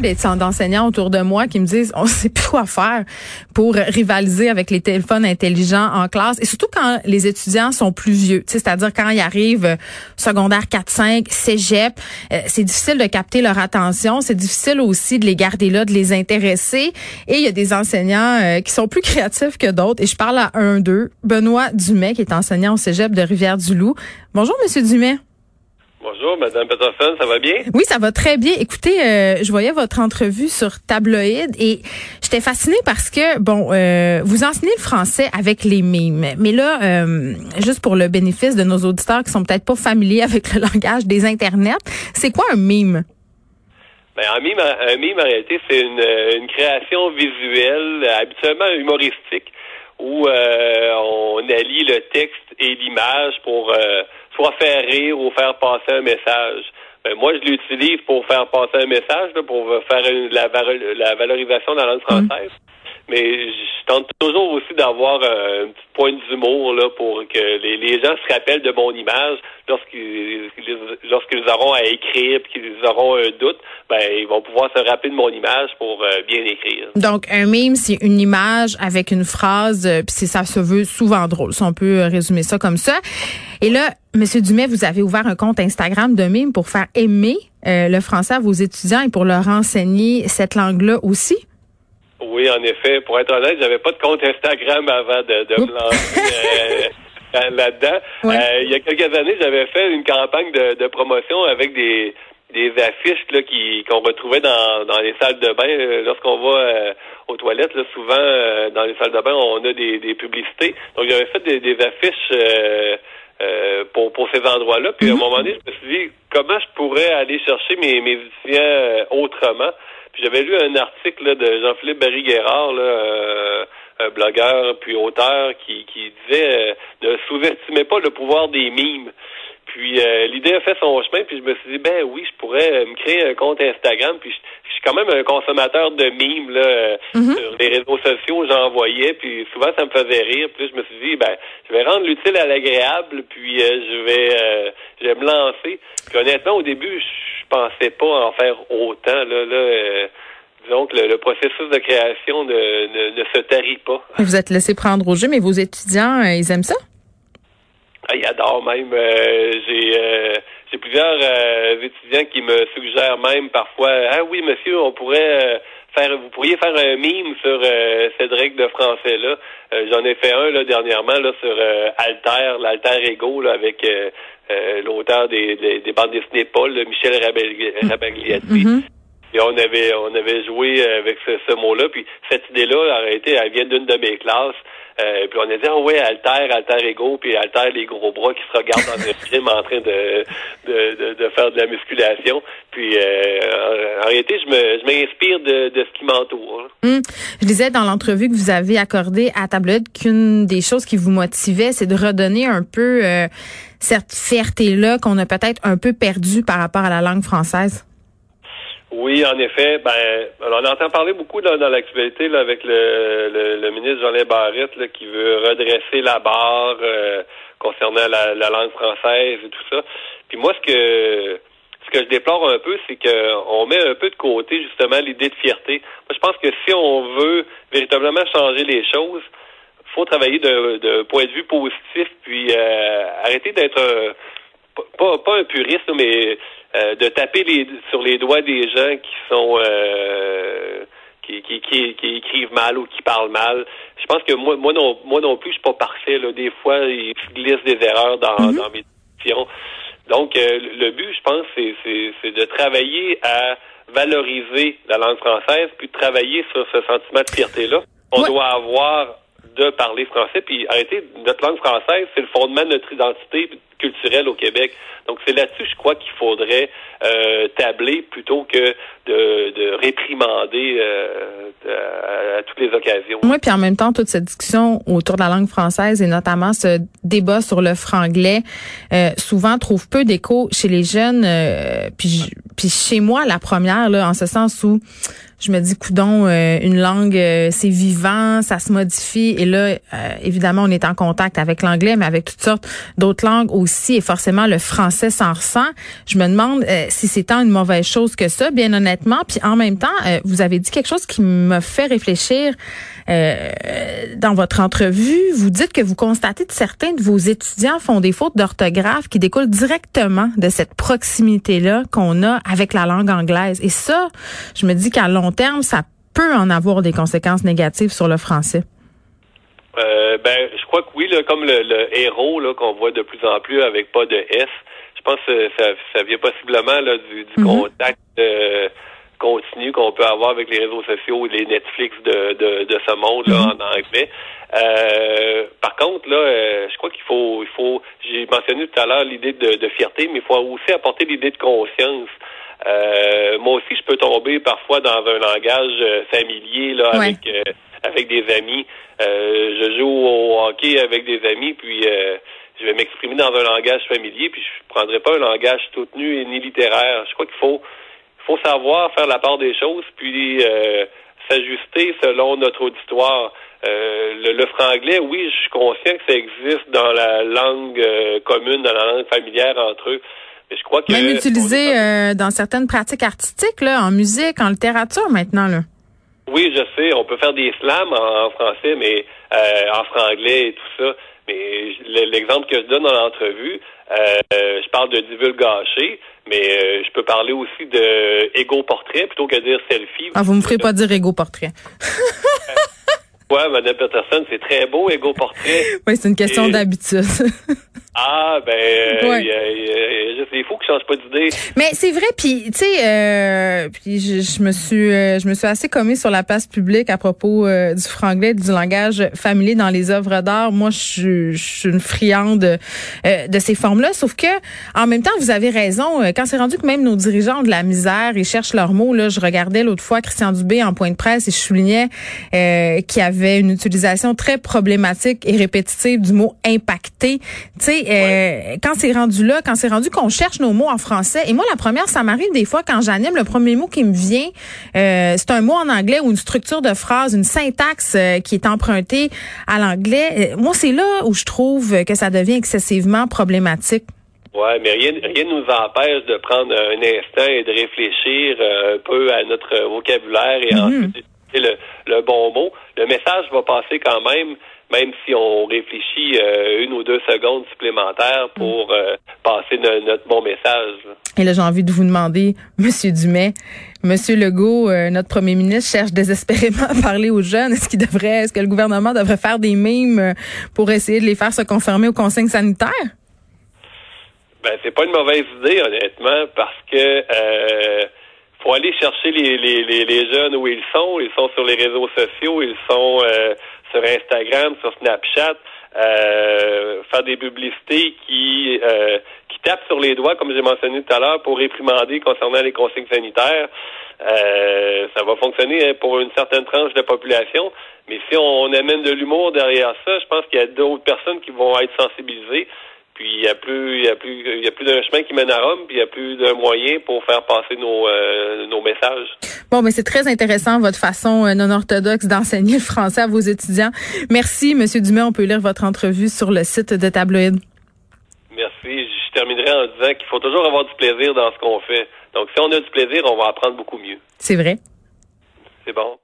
d'être- d'enseignants autour de moi qui me disent on sait plus quoi faire pour rivaliser avec les téléphones intelligents en classe. Et surtout quand les étudiants sont plus vieux, c'est-à-dire quand ils arrivent euh, secondaire 4 5, cégep, euh, c'est difficile de capter leur attention, c'est difficile aussi de les garder là, de les intéresser. Et il y a des enseignants euh, qui sont plus créatifs que d'autres. Et je parle à un d'eux, Benoît Dumais qui est enseignant au cégep de Rivière-du-Loup. Bonjour monsieur Dumais. Bonjour, Madame Peterson, ça va bien? Oui, ça va très bien. Écoutez, euh, je voyais votre entrevue sur Tabloïd et j'étais fascinée parce que, bon, euh, vous enseignez le français avec les mimes. Mais là, euh, juste pour le bénéfice de nos auditeurs qui sont peut-être pas familiers avec le langage des internets, c'est quoi un mime? Ben, un mime, un mime, en réalité, c'est une, une création visuelle, habituellement humoristique, où euh, on allie le texte et l'image pour euh, soit faire rire ou faire passer un message. Ben, moi, je l'utilise pour faire passer un message, là, pour faire une- la, la valorisation de la langue française. Mais je tente toujours aussi d'avoir euh, une petite pointe d'humour là pour que les, gens se rappellent de mon image lorsqu'ils lorsqu'ils auront à écrire puis qu'ils auront un doute, ben ils vont pouvoir se rappeler de mon image pour euh, bien écrire. Donc, un mime, c'est une image avec une phrase, euh, puis ça se veut souvent drôle. Si on peut euh, résumer ça comme ça. Et là, Monsieur Dumais, vous avez ouvert un compte Instagram de mime pour faire aimer le français à vos étudiants et pour leur enseigner cette langue-là aussi? Oui, en effet. Pour être honnête, j'avais pas de compte Instagram avant de, de me lancer euh, là-dedans. Ouais. Euh, il y a quelques années, j'avais fait une campagne de, de promotion avec des des affiches là, qui qu'on retrouvait dans, dans les salles de bain. Euh, Lorsqu'on va euh, aux toilettes, là, souvent euh, dans les salles de bain, on a des, des publicités. Donc j'avais fait des, des affiches euh, pour, pour ces endroits-là. Puis à un moment donné, je me suis dit comment je pourrais aller chercher mes, mes euh, autrement? Puis j'avais lu un article là, de Jean-Philippe Barry-Guerrard, là, euh, un blogueur puis auteur, qui, qui disait euh, ne sous-estimez pas le pouvoir des mimes. Puis euh, l'idée a fait son chemin, puis je me suis dit ben oui, je pourrais euh, me créer un compte Instagram, puis je, je suis quand même un consommateur de mimes là euh, sur les réseaux sociaux, j'en voyais, puis souvent ça me faisait rire, puis là, je me suis dit ben je vais rendre l'utile à l'agréable, puis euh, je vais euh, je vais me lancer. Puis honnêtement au début, je pensais pas en faire autant là là. euh, disons que le, le processus de création ne, ne, ne se tarit pas. Vous êtes laissé prendre au jeu, mais vos étudiants, ils aiment ça? Il adore même. Euh, j'ai euh, j'ai plusieurs euh, étudiants qui me suggèrent même parfois Ah oui, monsieur, on pourrait euh, faire vous pourriez faire un mime sur euh, règle de français là. Euh, J'en ai fait un là dernièrement là sur Alter, l'Alter Ego là, avec l'auteur des, des, des bandes dessinées Paul, Michel Rabagli- Rabagliati. Et on avait on avait joué avec ce, ce mot-là. Puis cette idée-là, en réalité, elle vient d'une de mes classes. Euh, puis on a dit ah ouais, alter, alter ego, puis alter les gros bras qui se regardent dans un film en train de de, de, faire de la musculation. Puis euh, en, réalité, je me je m'inspire de, de ce qui m'entoure. Hum. Je disais dans l'entrevue que vous avez accordée à Tablette qu'une des choses qui vous motivait, c'est de redonner un peu euh, cette fierté-là qu'on a peut-être un peu perdue par rapport à la langue française. Oui, en effet. Ben, on entend parler beaucoup dans, l'actualité avec le, le, le ministre Jean-Lin Barrette qui veut redresser la barre euh, concernant la, la langue française et tout ça. Puis moi, ce que ce que je déplore un peu, c'est qu'on met un peu de côté justement l'idée de fierté. Moi, je pense que si on veut véritablement changer les choses, faut travailler d'un point de vue positif, puis euh, arrêter d'être pas un puriste, mais euh, de taper les, sur les doigts des gens qui sont euh, qui, qui, qui, qui écrivent mal ou qui parlent mal. Je pense que moi, moi non, moi non plus, je suis pas parfait. Là. Des fois, il glisse des erreurs dans, dans mes discussions. Donc, euh, le but, je pense, c'est, de travailler à valoriser la langue française, puis de travailler sur ce sentiment de fierté-là. On Ouais. doit avoir de parler français. Puis arrêtez, notre langue française, c'est le fondement de notre identité culturelle au Québec. Donc c'est là-dessus, je crois qu'il faudrait euh, tabler plutôt que de, de réprimander euh, à, toutes les occasions. Oui, puis en même temps, toute cette discussion autour de la langue française et notamment ce débat sur le franglais, euh, souvent trouve peu d'écho chez les jeunes. Euh, puis, puis chez moi, la première, là, en ce sens où je me dis, coudon, euh, une langue, euh, c'est vivant, ça se modifie. Et là, euh, évidemment, on est en contact avec l'anglais, mais avec toutes sortes d'autres langues aussi. Et forcément, le français s'en ressent. Je me demande si c'est tant une mauvaise chose que ça, bien honnêtement. Puis en même temps, vous avez dit quelque chose qui me fait réfléchir. Dans votre entrevue, vous dites que vous constatez que certains de vos étudiants font des fautes d'orthographe qui découlent directement de cette proximité-là qu'on a avec la langue anglaise. Et ça, je me dis qu'à long terme, ça peut en avoir des conséquences négatives sur le français. Euh, ben, je crois que oui, comme le, héros qu'on voit de plus en plus avec pas de S. Je pense que ça, vient possiblement du, mhm. contact euh, continu qu'on peut avoir avec les réseaux sociaux et les Netflix de, ce monde là mhm. en anglais. Euh, par contre, là, je crois qu'il faut, il faut. J'ai mentionné tout à l'heure l'idée de, de, fierté, mais il faut aussi apporter l'idée de conscience. Euh, moi aussi, je peux tomber parfois dans un langage euh, familier là, avec euh, avec des amis. je joue au hockey avec des amis, puis je vais m'exprimer dans un langage familier, puis je prendrai pas un langage soutenu et ni littéraire. Je crois qu'il faut faut savoir faire la part des choses, puis s'ajuster selon notre auditoire. le, le, franglais, oui, je suis conscient que ça existe dans la langue commune, dans la langue familière entre eux. Je crois que Même utilisé euh, dans certaines pratiques artistiques, là, en musique, en littérature maintenant. Là. Oui, je sais. On peut faire des slams en, français, mais euh, en franglais et tout ça. Mais l'exemple que je donne dans l'entrevue, euh, je parle de divulgacher, mais je peux parler aussi de égo portrait plutôt que de dire selfie. Ah, vous me ferez pas dire égo portrait. ouais, Madame Peterson, c'est très beau égo portrait. Oui, c'est une question d'habitude. Ah ben, euh, il faut que je change pas d'idée. Mais c'est vrai, puis tu sais, euh, puis je, me suis, euh, je me suis assez commis sur la place publique à propos du franglais, du langage familier dans les œuvres d'art. Moi, je, suis une friande de ces formes-là, sauf que en même temps, vous avez raison. Quand c'est rendu que même nos dirigeants ont de la misère, ils cherchent leurs mots. Là, je regardais l'autre fois Christian Dubé en point de presse et je soulignais qu'il y avait une utilisation très problématique et répétitive du mot impacté. Tu sais euh, quand c'est rendu là, quand c'est rendu qu'on cherche nos mots en français, et moi, la première, ça m'arrive des fois quand j'anime, le premier mot qui me vient, euh, c'est un mot en anglais ou une structure de phrase, une syntaxe euh, qui est empruntée à l'anglais. moi, c'est là où je trouve que ça devient excessivement problématique. Ouais, mais rien rien nous empêche de prendre un instant et de réfléchir un peu à notre vocabulaire et mm-hmm. ensuite le, le bon mot. Le message va passer quand même même si on réfléchit euh, une ou deux secondes supplémentaires pour euh, passer notre bon message. Et là, j'ai envie de vous demander, Monsieur Dumais, Monsieur Legault, euh, notre premier ministre, cherche désespérément à parler aux jeunes. Est-ce qu'il devrait, est-ce que le gouvernement devrait faire des mimes pour essayer de les faire se conformer aux consignes sanitaires? Ben, c'est pas une mauvaise idée, honnêtement, parce que faut aller chercher les, les, les, jeunes où ils sont. Ils sont sur les réseaux sociaux, ils sont sur Instagram, sur Snapchat, euh, faire des publicités qui euh, qui tapent sur les doigts, comme j'ai mentionné tout à l'heure, pour réprimander concernant les consignes sanitaires. Euh, ça va fonctionner hein, pour une certaine tranche de la population, mais si on amène de l'humour derrière ça, je pense qu'il y a d'autres personnes qui vont être sensibilisées. Puis il y a plus, il y a plus, il y a plus d'un chemin qui mène à Rome, puis il y a plus d'un moyen pour faire passer nos, euh, nos messages. Bon, mais c'est très intéressant votre façon euh, non orthodoxe d'enseigner le français à vos étudiants. Merci, Monsieur Dumais. On peut lire votre entrevue sur le site de Tabloïd. Merci. Je terminerai en disant qu'il faut toujours avoir du plaisir dans ce qu'on fait. Donc, si on a du plaisir, on va apprendre beaucoup mieux. C'est vrai. C'est bon.